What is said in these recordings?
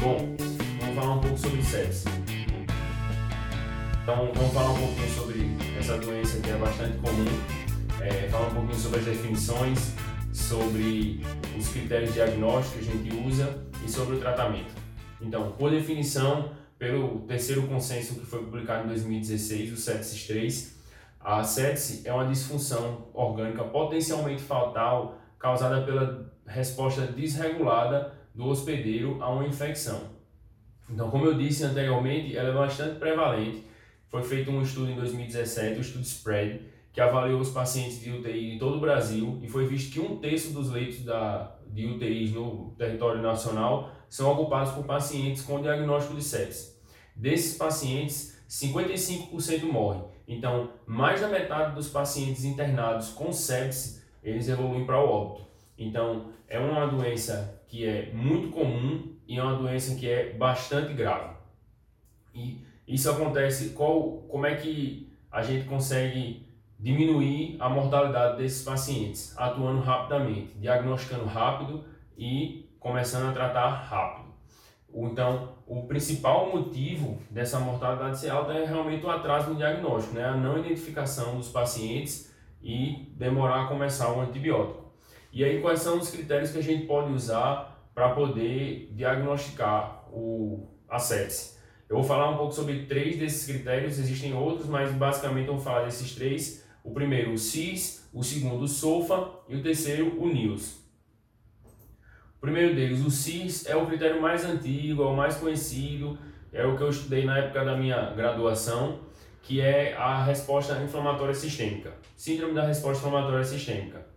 Bom, vamos falar um pouco sobre sepsis. Então, vamos falar um pouquinho sobre essa doença que é bastante comum, é, falar um pouquinho sobre as definições, sobre os critérios diagnósticos que a gente usa e sobre o tratamento. Então, por definição, pelo terceiro consenso que foi publicado em 2016, o sepsis 3, a sepse é uma disfunção orgânica potencialmente fatal causada pela resposta desregulada do hospedeiro a uma infecção. Então, como eu disse anteriormente, ela é bastante prevalente. Foi feito um estudo em 2017, o estudo SPREAD, que avaliou os pacientes de UTI de todo o Brasil e foi visto que um terço dos leitos da, de UTIs no território nacional são ocupados por pacientes com diagnóstico de sepse. Desses pacientes, 55% morrem. Então, mais da metade dos pacientes internados com sepse, eles evoluem para o óbito. Então, é uma doença que é muito comum e é uma doença que é bastante grave. E isso acontece, qual, como é que a gente consegue diminuir a mortalidade desses pacientes? Atuando rapidamente, diagnosticando rápido e começando a tratar rápido. Então, o principal motivo dessa mortalidade ser alta é realmente o atraso no diagnóstico, né? a não identificação dos pacientes e demorar a começar o antibiótico. E aí, quais são os critérios que a gente pode usar para poder diagnosticar o, a sepse? Eu vou falar um pouco sobre três desses critérios, existem outros, mas basicamente eu vou falar desses três. O primeiro, o CIS, o segundo, o SOFA e o terceiro, o NIOS. O primeiro deles, o CIS, é o critério mais antigo, é o mais conhecido, é o que eu estudei na época da minha graduação, que é a resposta inflamatória sistêmica, síndrome da resposta inflamatória sistêmica.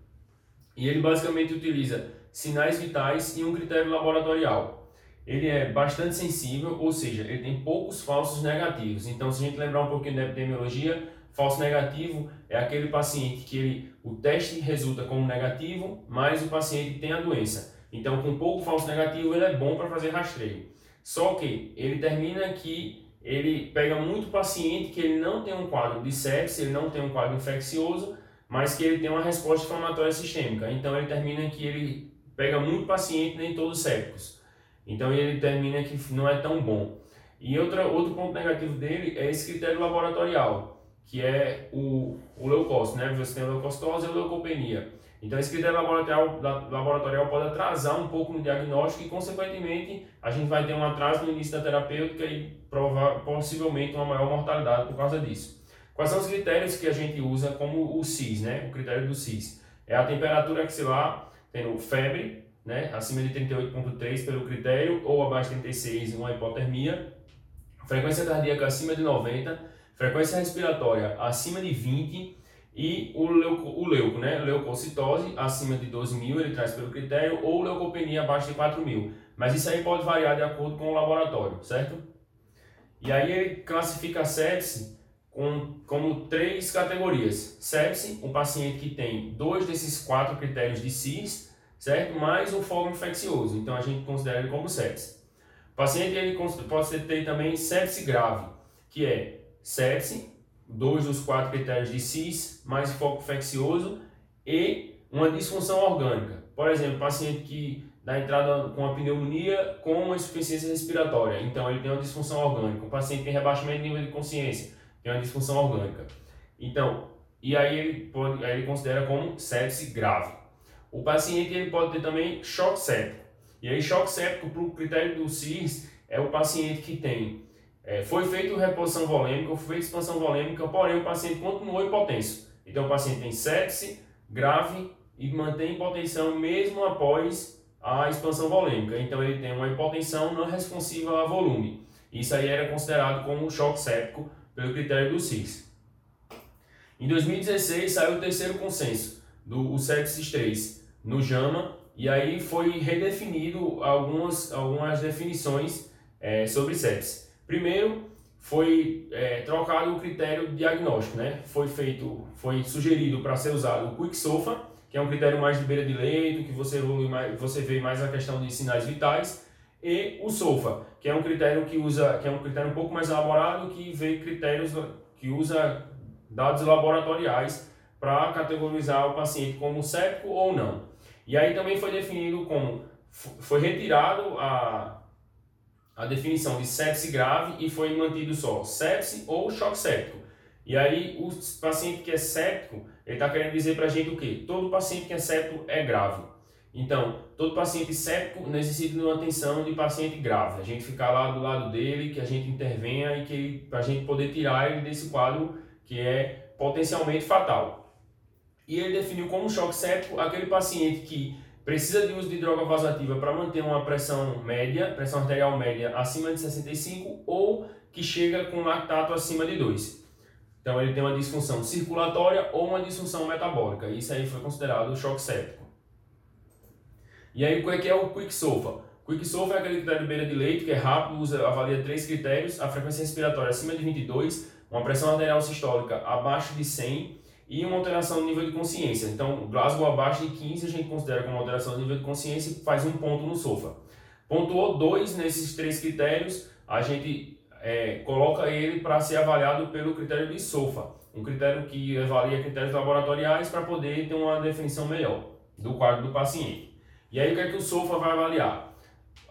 E ele basicamente utiliza sinais vitais e um critério laboratorial. Ele é bastante sensível, ou seja, ele tem poucos falsos negativos. Então, se a gente lembrar um pouquinho da epidemiologia, falso negativo é aquele paciente que ele, o teste resulta como negativo, mas o paciente tem a doença. Então, com pouco falso negativo, ele é bom para fazer rastreio. Só que ele termina que ele pega muito paciente que ele não tem um quadro de sepsis, ele não tem um quadro infeccioso, mas que ele tem uma resposta inflamatória sistêmica. Então, ele termina que ele pega muito paciente, nem todos sépticos. Então, ele termina que não é tão bom. E outra, outro ponto negativo dele é esse critério laboratorial, que é o, o leucócito, né? Você tem leucocitose a leucopenia. Então, esse critério laboratorial, laboratorial pode atrasar um pouco no diagnóstico e, consequentemente, a gente vai ter um atraso no início da terapêutica e prova, possivelmente uma maior mortalidade por causa disso. Quais são os critérios que a gente usa como o CIS, né? O critério do CIS é a temperatura axilar, tendo febre, né? Acima de 38,3 pelo critério, ou abaixo de 36, uma hipotermia. Frequência cardíaca acima de 90, frequência respiratória acima de 20 e o leuco, o leuco né? Leucocitose acima de 12 mil, ele traz pelo critério, ou leucopenia abaixo de 4 mil. Mas isso aí pode variar de acordo com o laboratório, certo? E aí ele classifica a sepse com, como três categorias. Sepse, um paciente que tem dois desses quatro critérios de CIS, certo? Mais um fogo infeccioso. Então a gente considera ele como sepse. O paciente ele pode ter também sepse grave, que é sepse dois dos quatro critérios de CIS, mais foco infeccioso e uma disfunção orgânica. Por exemplo, paciente que dá entrada com a pneumonia com uma insuficiência respiratória, então ele tem uma disfunção orgânica. O paciente tem rebaixamento de nível de consciência, tem uma disfunção orgânica. Então, e aí ele, pode, aí ele considera como sepse grave. O paciente ele pode ter também choque séptico. E aí, choque séptico, para o critério do CIS, é o paciente que tem é, foi feita reposição volêmica, foi feita expansão volêmica, porém o paciente continuou hipotenso. Então o paciente tem sepse grave e mantém hipotensão mesmo após a expansão volêmica. Então ele tem uma hipotensão não responsiva a volume. Isso aí era considerado como choque séptico pelo critério do CIS. Em 2016 saiu o terceiro consenso do sepsis 3 no JAMA e aí foi redefinido algumas, algumas definições é, sobre sepsis. Primeiro, foi é, trocado o critério diagnóstico, né? Foi feito, foi sugerido para ser usado o Quick SOFA, que é um critério mais de beira de leito, que você evolui mais, você vê mais a questão de sinais vitais, e o SOFA, que é um critério que usa, que é um critério um pouco mais elaborado, que vê critérios que usa dados laboratoriais para categorizar o paciente como séptico ou não. E aí também foi definido como foi retirado a a definição de sepse grave e foi mantido só sepse ou choque séptico. E aí o paciente que é séptico, ele está querendo dizer para a gente o quê? Todo paciente que é séptico é grave. Então, todo paciente séptico necessita de uma atenção de paciente grave. A gente ficar lá do lado dele, que a gente intervenha e que a gente poder tirar ele desse quadro que é potencialmente fatal. E ele definiu como choque séptico aquele paciente que precisa de uso de droga vasoativa para manter uma pressão média, pressão arterial média acima de 65 ou que chega com lactato acima de 2. Então ele tem uma disfunção circulatória ou uma disfunção metabólica. Isso aí foi considerado choque séptico. E aí o que é, é o quick sofa? Quick sofa é aquele critério de beira de leite, que é rápido, usa, avalia três critérios, a frequência respiratória acima de 22, uma pressão arterial sistólica abaixo de 100 e uma alteração no nível de consciência. Então, Glasgow abaixo de 15 a gente considera como alteração no nível de consciência e faz um ponto no SOFA. Pontuou dois nesses três critérios, a gente é, coloca ele para ser avaliado pelo critério de SOFA, um critério que avalia critérios laboratoriais para poder ter uma definição melhor do quadro do paciente. E aí o que é que o SOFA vai avaliar?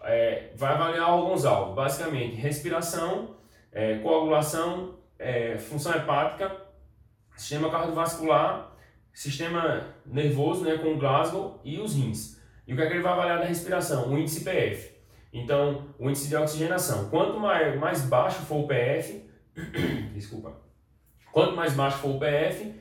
É, vai avaliar órgãos-alvo, basicamente respiração, é, coagulação, é, função hepática, sistema cardiovascular, sistema nervoso né, com Glasgow e os rins. E o que é que ele vai avaliar da respiração? O índice PF. Então, o índice de oxigenação. Quanto mais, mais baixo for o PF, desculpa, quanto mais baixo for o PF,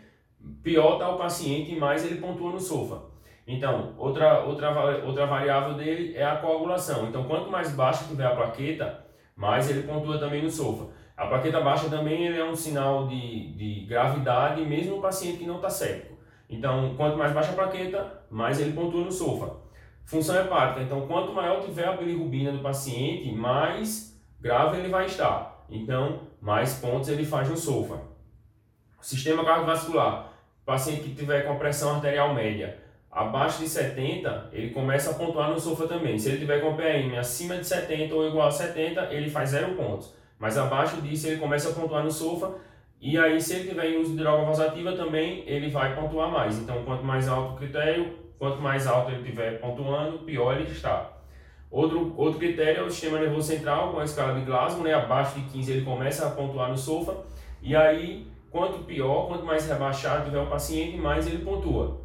pior está o paciente e mais ele pontua no SOFA. Então, outra, outra, outra variável dele é a coagulação. Então, quanto mais baixo tiver a plaqueta, mais ele pontua também no SOFA. A plaqueta baixa também é um sinal de, de gravidade, mesmo no paciente que não está séptico. Então, quanto mais baixa a plaqueta, mais ele pontua no SOFA. Função hepática. Então, quanto maior tiver a bilirrubina do paciente, mais grave ele vai estar. Então, mais pontos ele faz no SOFA. Sistema cardiovascular. Paciente que tiver com pressão arterial média abaixo de 70, ele começa a pontuar no SOFA também. Se ele tiver com PM acima de 70 ou igual a 70, ele faz zero pontos. Mas abaixo disso, ele começa a pontuar no SOFA. E aí, se ele tiver em uso de droga vasoativa, também ele vai pontuar mais. Então, quanto mais alto o critério, Quanto mais alto ele estiver pontuando, pior ele está. Outro, outro critério é o sistema nervoso central, com a escala de Glasgow, né? abaixo de 15 ele começa a pontuar no SOFA, e aí, quanto pior, quanto mais rebaixado tiver o paciente, mais ele pontua.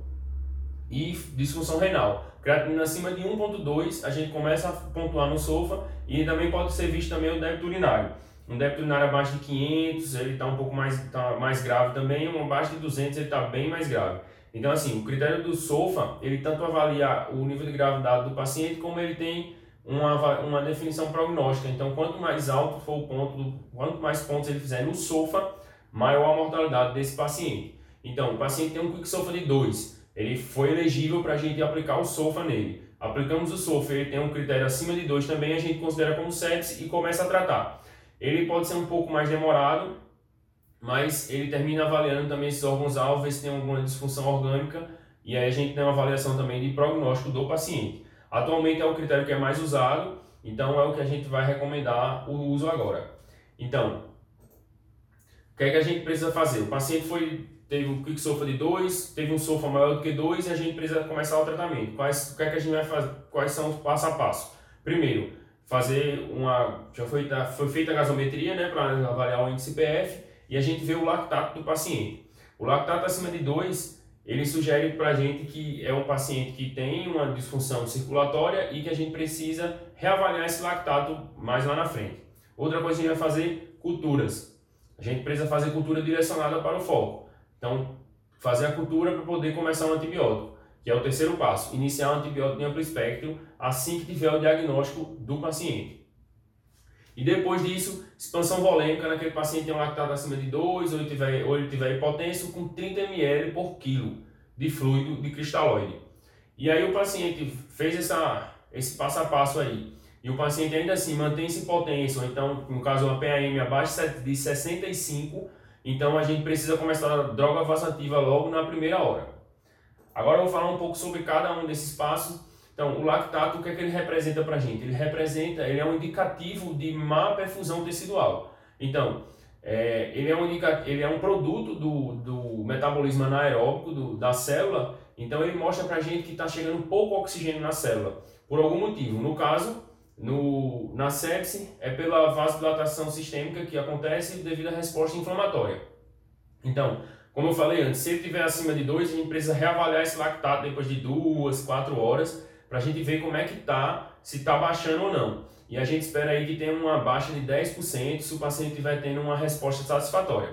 E disfunção renal. Creatinina acima de 1.2, a gente começa a pontuar no SOFA, e também pode ser visto também o débito urinário. Um débito urinário abaixo de 500, ele está um pouco mais, tá mais grave também, um abaixo de 200 ele está bem mais grave. Então, assim, o critério do SOFA, ele tanto avalia o nível de gravidade do paciente, como ele tem uma, uma definição prognóstica. Então, quanto mais alto for o ponto, quanto mais pontos ele fizer no SOFA, maior a mortalidade desse paciente. Então, o paciente tem um quick SOFA de 2, ele foi elegível para a gente aplicar o SOFA nele. Aplicamos o SOFA, ele tem um critério acima de 2 também, a gente considera como sepsis e começa a tratar. Ele pode ser um pouco mais demorado, mas ele termina avaliando também esses órgãos-alvo, ver se tem alguma disfunção orgânica, e aí a gente tem uma avaliação também de prognóstico do paciente. Atualmente é o critério que é mais usado, então é o que a gente vai recomendar o uso agora. Então, o que é que a gente precisa fazer? O paciente foi, teve um quick sofa de 2, teve um sofa maior do que 2 e a gente precisa começar o tratamento. Quais, o que é que a gente vai fazer? Quais são os passo a passo? Primeiro, fazer uma. Já foi, foi feita a gasometria né, para avaliar o índice PF e a gente vê o lactato do paciente. O lactato acima de 2, ele sugere para a gente que é um paciente que tem uma disfunção circulatória e que a gente precisa reavaliar esse lactato mais lá na frente. Outra coisa que a gente vai fazer, culturas. A gente precisa fazer cultura direcionada para o foco. Então, fazer a cultura para poder começar um antibiótico, que é o terceiro passo. Iniciar um antibiótico de amplo espectro assim que tiver o diagnóstico do paciente. E depois disso, expansão volêmica naquele paciente tem um lactato acima de 2 ou ele tiver, ou ele tiver hipotenso com 30 ml por quilo de fluido de cristalóide. E aí o paciente fez essa, esse passo a passo aí. E o paciente ainda assim mantém-se hipotenso, então, no caso, uma PAM abaixo de 65, então a gente precisa começar a droga vasativa logo na primeira hora. Agora eu vou falar um pouco sobre cada um desses passos então, o lactato, o que é que ele representa para a gente? Ele representa, ele é um indicativo de má perfusão tecidual. Então, é, ele, é um indica, ele é um produto do, do metabolismo anaeróbico do, da célula, então ele mostra para a gente que está chegando pouco oxigênio na célula, por algum motivo. No caso, no, na sepse é pela vasodilatação sistêmica que acontece devido à resposta inflamatória. Então, como eu falei antes, se ele estiver acima de 2, a gente precisa reavaliar esse lactato depois de 2, 4 horas, para a gente ver como é que está, se está baixando ou não. E a gente espera aí que tenha uma baixa de 10% se o paciente estiver tendo uma resposta satisfatória.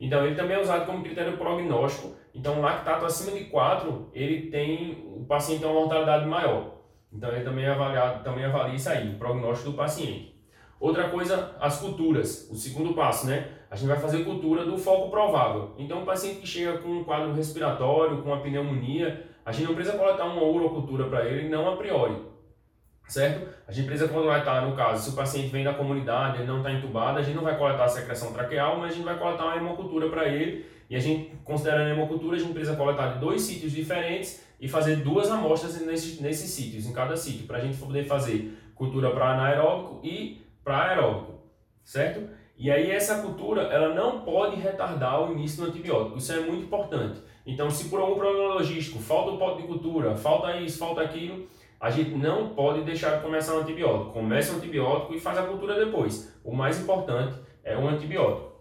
Então, ele também é usado como critério prognóstico. Então, lactato acima de 4, ele tem, o paciente tem uma mortalidade maior. Então, ele também, avaliado, também avalia isso aí, o prognóstico do paciente. Outra coisa, as culturas. O segundo passo, né? A gente vai fazer cultura do foco provável. Então, o paciente que chega com um quadro respiratório, com uma pneumonia, a gente não precisa coletar uma urocultura para ele, não a priori. Certo? A gente precisa coletar, no caso, se o paciente vem da comunidade, ele não está entubado, a gente não vai coletar a secreção traqueal, mas a gente vai coletar uma hemocultura para ele. E a gente, considerando a hemocultura, a gente precisa coletar de dois sítios diferentes e fazer duas amostras nesses, nesses sítios, em cada sítio, para a gente poder fazer cultura para anaeróbico e para aeróbico, certo? E aí essa cultura, ela não pode retardar o início do antibiótico, isso é muito importante. Então, se por algum problema logístico, falta o pote de cultura, falta isso, falta aquilo, a gente não pode deixar de começar o antibiótico. Começa o antibiótico e faz a cultura depois. O mais importante é o antibiótico.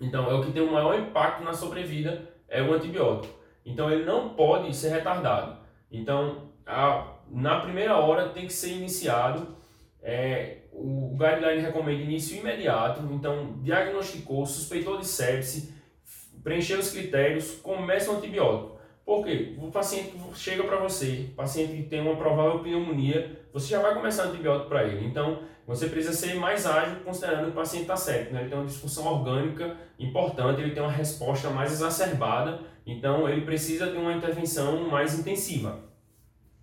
Então, é o que tem o maior impacto na sobrevida, é o antibiótico. Então, ele não pode ser retardado. Então, a, na primeira hora tem que ser iniciado é, o guideline recomenda início imediato, então diagnosticou, suspeitou de sepse, preencheu os critérios, começa o antibiótico. Por quê? O paciente chega para você, o paciente que tem uma provável pneumonia, você já vai começar antibiótico para ele. Então, você precisa ser mais ágil considerando que o paciente está certo. Né? Ele tem uma disfunção orgânica importante, ele tem uma resposta mais exacerbada, então ele precisa de uma intervenção mais intensiva.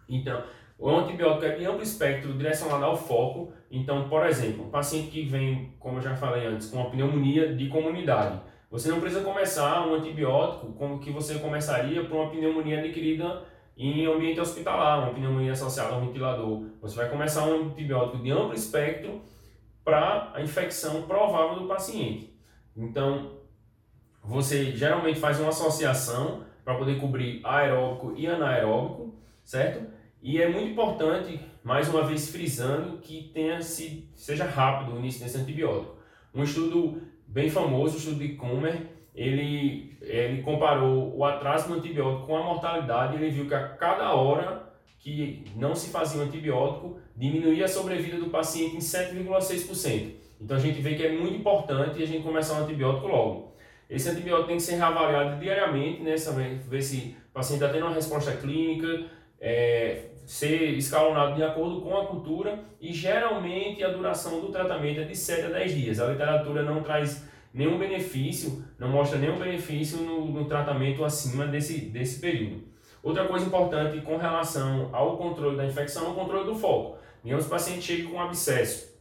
Então, o antibiótico é de amplo espectro direcionado ao foco. Então, por exemplo, um paciente que vem, como eu já falei antes, com uma pneumonia de comunidade, você não precisa começar um antibiótico como que você começaria para uma pneumonia adquirida em ambiente hospitalar, uma pneumonia associada ao ventilador. Você vai começar um antibiótico de amplo espectro para a infecção provável do paciente. Então, você geralmente faz uma associação para poder cobrir aeróbico e anaeróbico, certo? E é muito importante, mais uma vez frisando, que tenha se, seja rápido o início desse antibiótico. Um estudo bem famoso, o estudo de Kummer, ele, ele comparou o atraso no antibiótico com a mortalidade ele viu que a cada hora que não se fazia o antibiótico, diminuía a sobrevida do paciente em 7,6%. Então a gente vê que é muito importante a gente começar o antibiótico logo. Esse antibiótico tem que ser reavaliado diariamente, né, ver se o paciente está tendo uma resposta clínica, é, ser escalonado de acordo com a cultura e geralmente a duração do tratamento é de 7 a 10 dias. A literatura não traz nenhum benefício, não mostra nenhum benefício no, no tratamento acima desse, desse período. Outra coisa importante com relação ao controle da infecção é o controle do foco. Digamos que paciente chega com abscesso,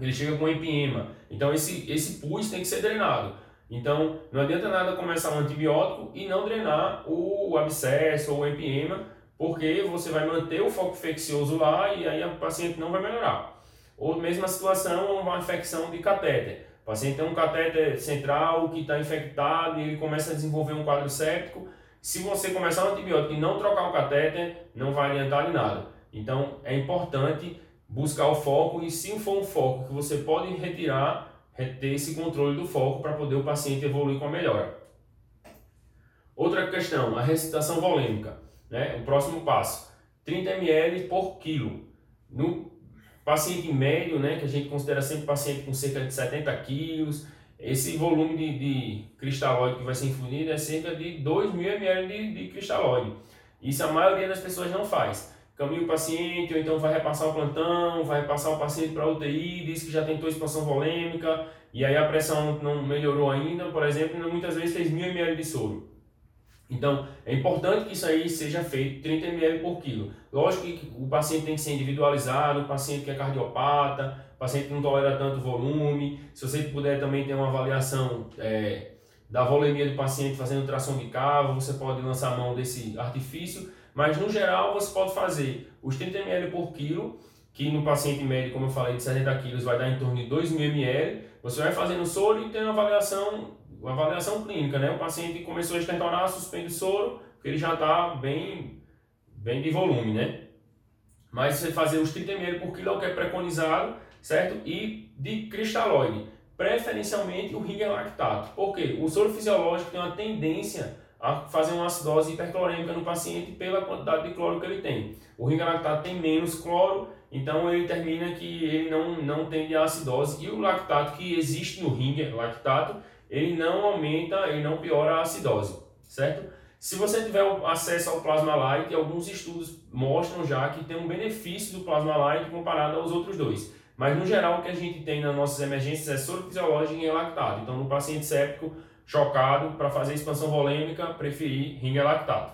ele chega com empiema, então esse, esse pus tem que ser drenado. Então não adianta nada começar um antibiótico e não drenar o abscesso ou o empiema, porque você vai manter o foco infeccioso lá e aí o paciente não vai melhorar. Ou mesma situação, uma infecção de catéter. O paciente tem um catéter central que está infectado e ele começa a desenvolver um quadro séptico. Se você começar um antibiótico e não trocar o catéter, não vai adiantar em nada. Então é importante buscar o foco e se for um foco que você pode retirar, ter esse controle do foco para poder o paciente evoluir com a melhora. Outra questão, a recitação volêmica. Né? O próximo passo, 30 ml por quilo. No paciente médio, né, que a gente considera sempre paciente com cerca de 70 quilos, esse volume de, de cristalóide que vai ser infundido é cerca de 2 mil ml de, de cristalóide. Isso a maioria das pessoas não faz. Caminha o paciente, ou então vai repassar o plantão, vai repassar o paciente para UTI, diz que já tentou expansão volêmica, e aí a pressão não melhorou ainda, por exemplo, muitas vezes fez 1000 ml de soro. Então, é importante que isso aí seja feito 30 ml por quilo. Lógico que o paciente tem que ser individualizado, o paciente que é cardiopata, o paciente que não tolera tanto volume. Se você puder também ter uma avaliação é, da volemia do paciente fazendo tração de cavo, você pode lançar a mão desse artifício. Mas, no geral, você pode fazer os 30 ml por quilo, que no paciente médio, como eu falei, de 70 quilos, vai dar em torno de 2 mil ml. Você vai fazendo soro e tem uma avaliação uma avaliação clínica, né? O paciente começou a estentorar, suspende o soro, porque ele já está bem, bem de volume, né? mas você fazer os 30 ml por quilo é o que é preconizado, certo? E de cristalóide, preferencialmente o ringer lactato. Por quê? O soro fisiológico tem uma tendência a fazer uma acidose hiperclorêmica no paciente pela quantidade de cloro que ele tem. O ringer lactato tem menos cloro, então ele termina que ele não, não tende a acidose. E o lactato que existe no ringer lactato, ele não aumenta, ele não piora a acidose, certo? Se você tiver acesso ao Plasma Light, alguns estudos mostram já que tem um benefício do Plasma Light comparado aos outros dois. Mas no geral o que a gente tem nas nossas emergências é soro fisiológico e lactato. Então no paciente séptico chocado para fazer expansão volêmica, preferir ringue lactato.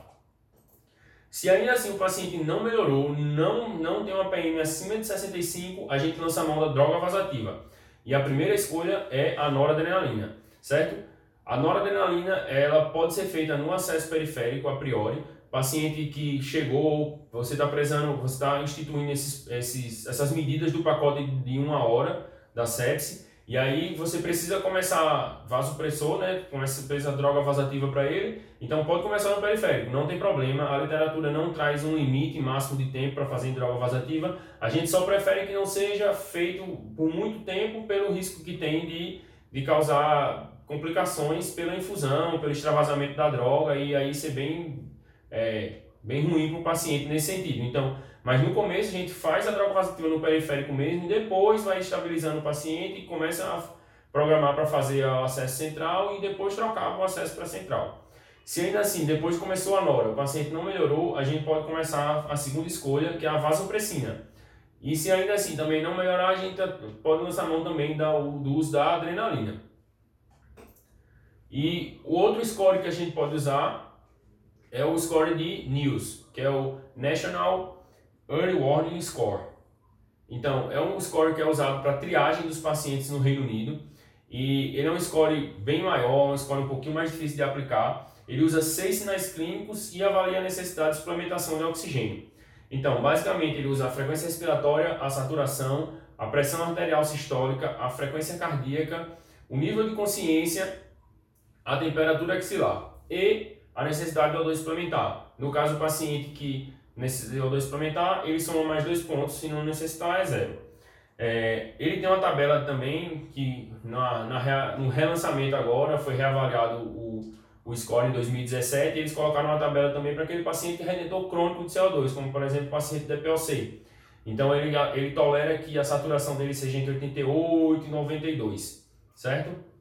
Se ainda assim o paciente não melhorou, não, não tem uma PM acima de 65, a gente lança a mão da droga vasativa. E a primeira escolha é a noradrenalina, certo? A noradrenalina ela pode ser feita no acesso periférico a priori. Paciente que chegou, você está prezando, você está instituindo esses, esses, essas medidas do pacote de uma hora da sepse. E aí você precisa começar vasopressor, né? Começa precisa droga vasativa para ele. Então pode começar no periférico, não tem problema. A literatura não traz um limite máximo de tempo para fazer droga vasativa. A gente só prefere que não seja feito por muito tempo pelo risco que tem de, de causar complicações pela infusão, pelo extravasamento da droga e aí ser bem, é, bem ruim para o paciente nesse sentido. Então, mas no começo a gente faz a droga vasativa no periférico mesmo, depois vai estabilizando o paciente e começa a programar para fazer o acesso central e depois trocar o acesso para central. Se ainda assim, depois começou a nora, o paciente não melhorou, a gente pode começar a segunda escolha, que é a vasopressina. E se ainda assim também não melhorar, a gente pode lançar mão também do uso da adrenalina. E o outro score que a gente pode usar é o score de NEWS, que é o National Early Warning Score. Então, é um score que é usado para triagem dos pacientes no Reino Unido e ele é um score bem maior, um score um pouquinho mais difícil de aplicar. Ele usa seis sinais clínicos e avalia a necessidade de suplementação de oxigênio. Então, basicamente, ele usa a frequência respiratória, a saturação, a pressão arterial sistólica, a frequência cardíaca, o nível de consciência a temperatura axilar e a necessidade de O2 suplementar. No caso, o paciente que necessita de O2 suplementar, ele soma mais dois pontos, se não necessitar, é zero. É, ele tem uma tabela também que na, na, no relançamento agora foi reavaliado o, o score em 2017 e eles colocaram uma tabela também para aquele paciente redentor crônico de CO2, como por exemplo o paciente DPOC. Então ele, ele tolera que a saturação dele seja entre 88 e 92, certo?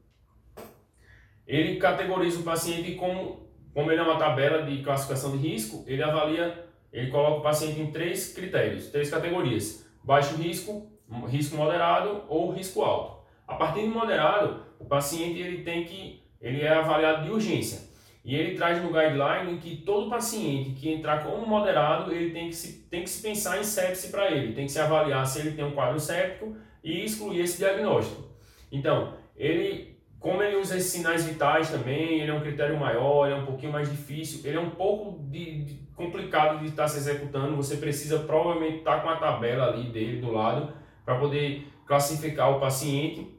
Ele categoriza o paciente como, como ele é uma tabela de classificação de risco, ele avalia, ele coloca o paciente em três critérios, três categorias: baixo risco, risco moderado ou risco alto. A partir do moderado, o paciente ele tem que ele é avaliado de urgência. E ele traz no guideline que todo paciente que entrar como moderado, ele tem que se, tem que se pensar em sepse para ele, tem que se avaliar se ele tem um quadro séptico e excluir esse diagnóstico. Então, ele como ele usa esses sinais vitais também, ele é um critério maior, ele é um pouquinho mais difícil, ele é um pouco de, de complicado de estar se executando. Você precisa provavelmente estar com a tabela ali dele do lado para poder classificar o paciente.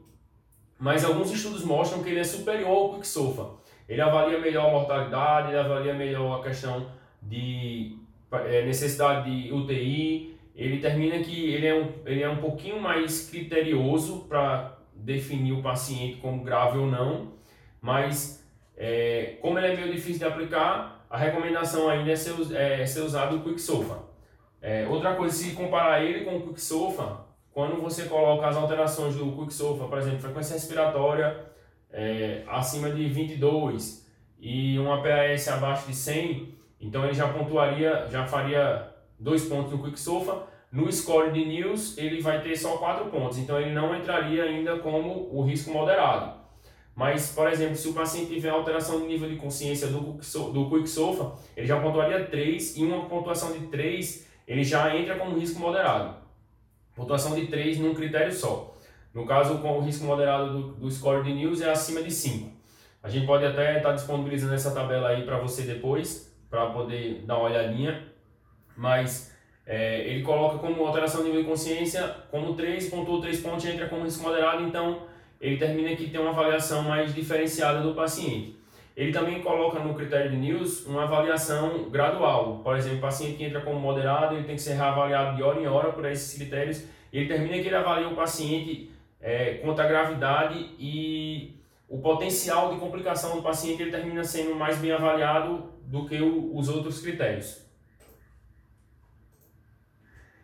Mas alguns estudos mostram que ele é superior ao Quicksofa. Ele avalia melhor a mortalidade, ele avalia melhor a questão de é, necessidade de UTI. Ele termina que ele é um, ele é um pouquinho mais criterioso para definir o paciente como grave ou não, mas é, como ele é meio difícil de aplicar, a recomendação ainda é ser, é, ser usado o Quicksofa. É, outra coisa, se comparar ele com o Quicksofa, quando você coloca as alterações do Quicksofa, por exemplo, frequência respiratória é, acima de 22 e uma PAS abaixo de 100, então ele já pontuaria, já faria dois pontos no Quicksofa, no score de News, ele vai ter só 4 pontos, então ele não entraria ainda como o risco moderado. Mas, por exemplo, se o paciente tiver alteração de nível de consciência do, do Quicksofa, ele já pontuaria 3 e uma pontuação de 3 ele já entra como risco moderado. Pontuação de 3 num critério só. No caso, com o risco moderado do, do score de News é acima de 5. A gente pode até estar tá disponibilizando essa tabela aí para você depois, para poder dar uma olhadinha. Mas é, ele coloca como alteração de nível de consciência como 3, pontuou 3 pontos entra como risco moderado, então ele termina que tem uma avaliação mais diferenciada do paciente. Ele também coloca no critério de News uma avaliação gradual. Por exemplo, o paciente que entra como moderado, ele tem que ser reavaliado de hora em hora por esses critérios. Ele termina que ele avalia o paciente é, quanto à gravidade e o potencial de complicação do paciente, ele termina sendo mais bem avaliado do que o, os outros critérios.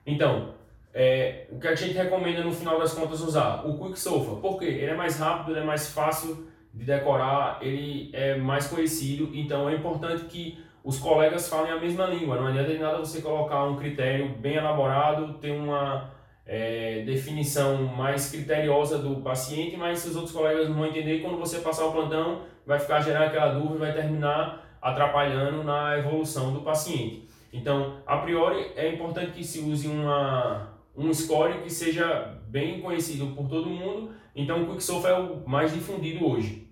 Então, é, o que a gente recomenda no final das contas usar? O Quick Sofa. Por quê? Ele é mais rápido, ele é mais fácil de decorar, ele é mais conhecido, então é importante que os colegas falem a mesma língua. Não adianta de nada você colocar um critério bem elaborado, ter uma é, definição mais criteriosa do paciente, mas se os outros colegas não vão entender, quando você passar o plantão, vai ficar gerando aquela dúvida, vai terminar atrapalhando na evolução do paciente. Então, a priori, é importante que se use uma, um score que seja bem conhecido por todo mundo. Então, o QuickSofa é o mais difundido hoje.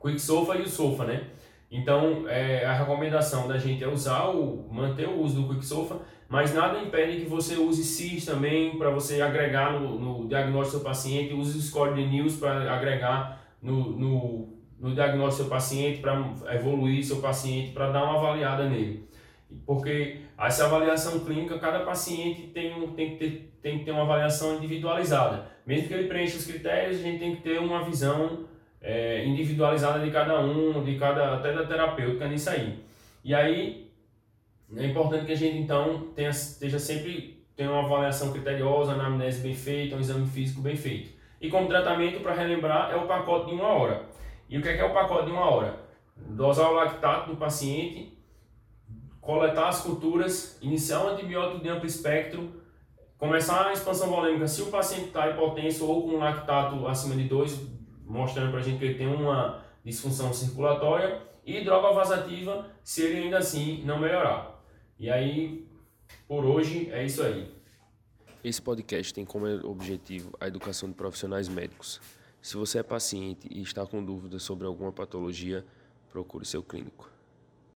QuickSofa e o Sofa, né? Então, é, a recomendação da gente é usar o, manter o uso do QuickSofa, mas nada impede que você use SIS também para você agregar no, no, diagnóstico do paciente, use o score de News para agregar no, no, no diagnóstico do paciente, para evoluir seu paciente, para dar uma avaliada nele. Porque essa avaliação clínica, cada paciente tem, tem, que ter, tem que ter uma avaliação individualizada. Mesmo que ele preencha os critérios, a gente tem que ter uma visão é, individualizada de cada um, de cada, até da terapêutica nisso aí. E aí, é importante que a gente então tenha, esteja sempre tenha uma avaliação criteriosa, anamnese bem feita, um exame físico bem feito. E como tratamento, para relembrar, é o pacote de uma hora. E o que é, que é o pacote de uma hora? Dosar o lactato do paciente coletar as culturas, iniciar um antibiótico de amplo espectro, começar a expansão volêmica se o paciente está hipotenso ou com lactato acima de 2, mostrando para a gente que ele tem uma disfunção circulatória, e droga vasativa se ele ainda assim não melhorar. E aí, por hoje, é isso aí. Esse podcast tem como objetivo a educação de profissionais médicos. Se você é paciente e está com dúvidas sobre alguma patologia, procure seu clínico.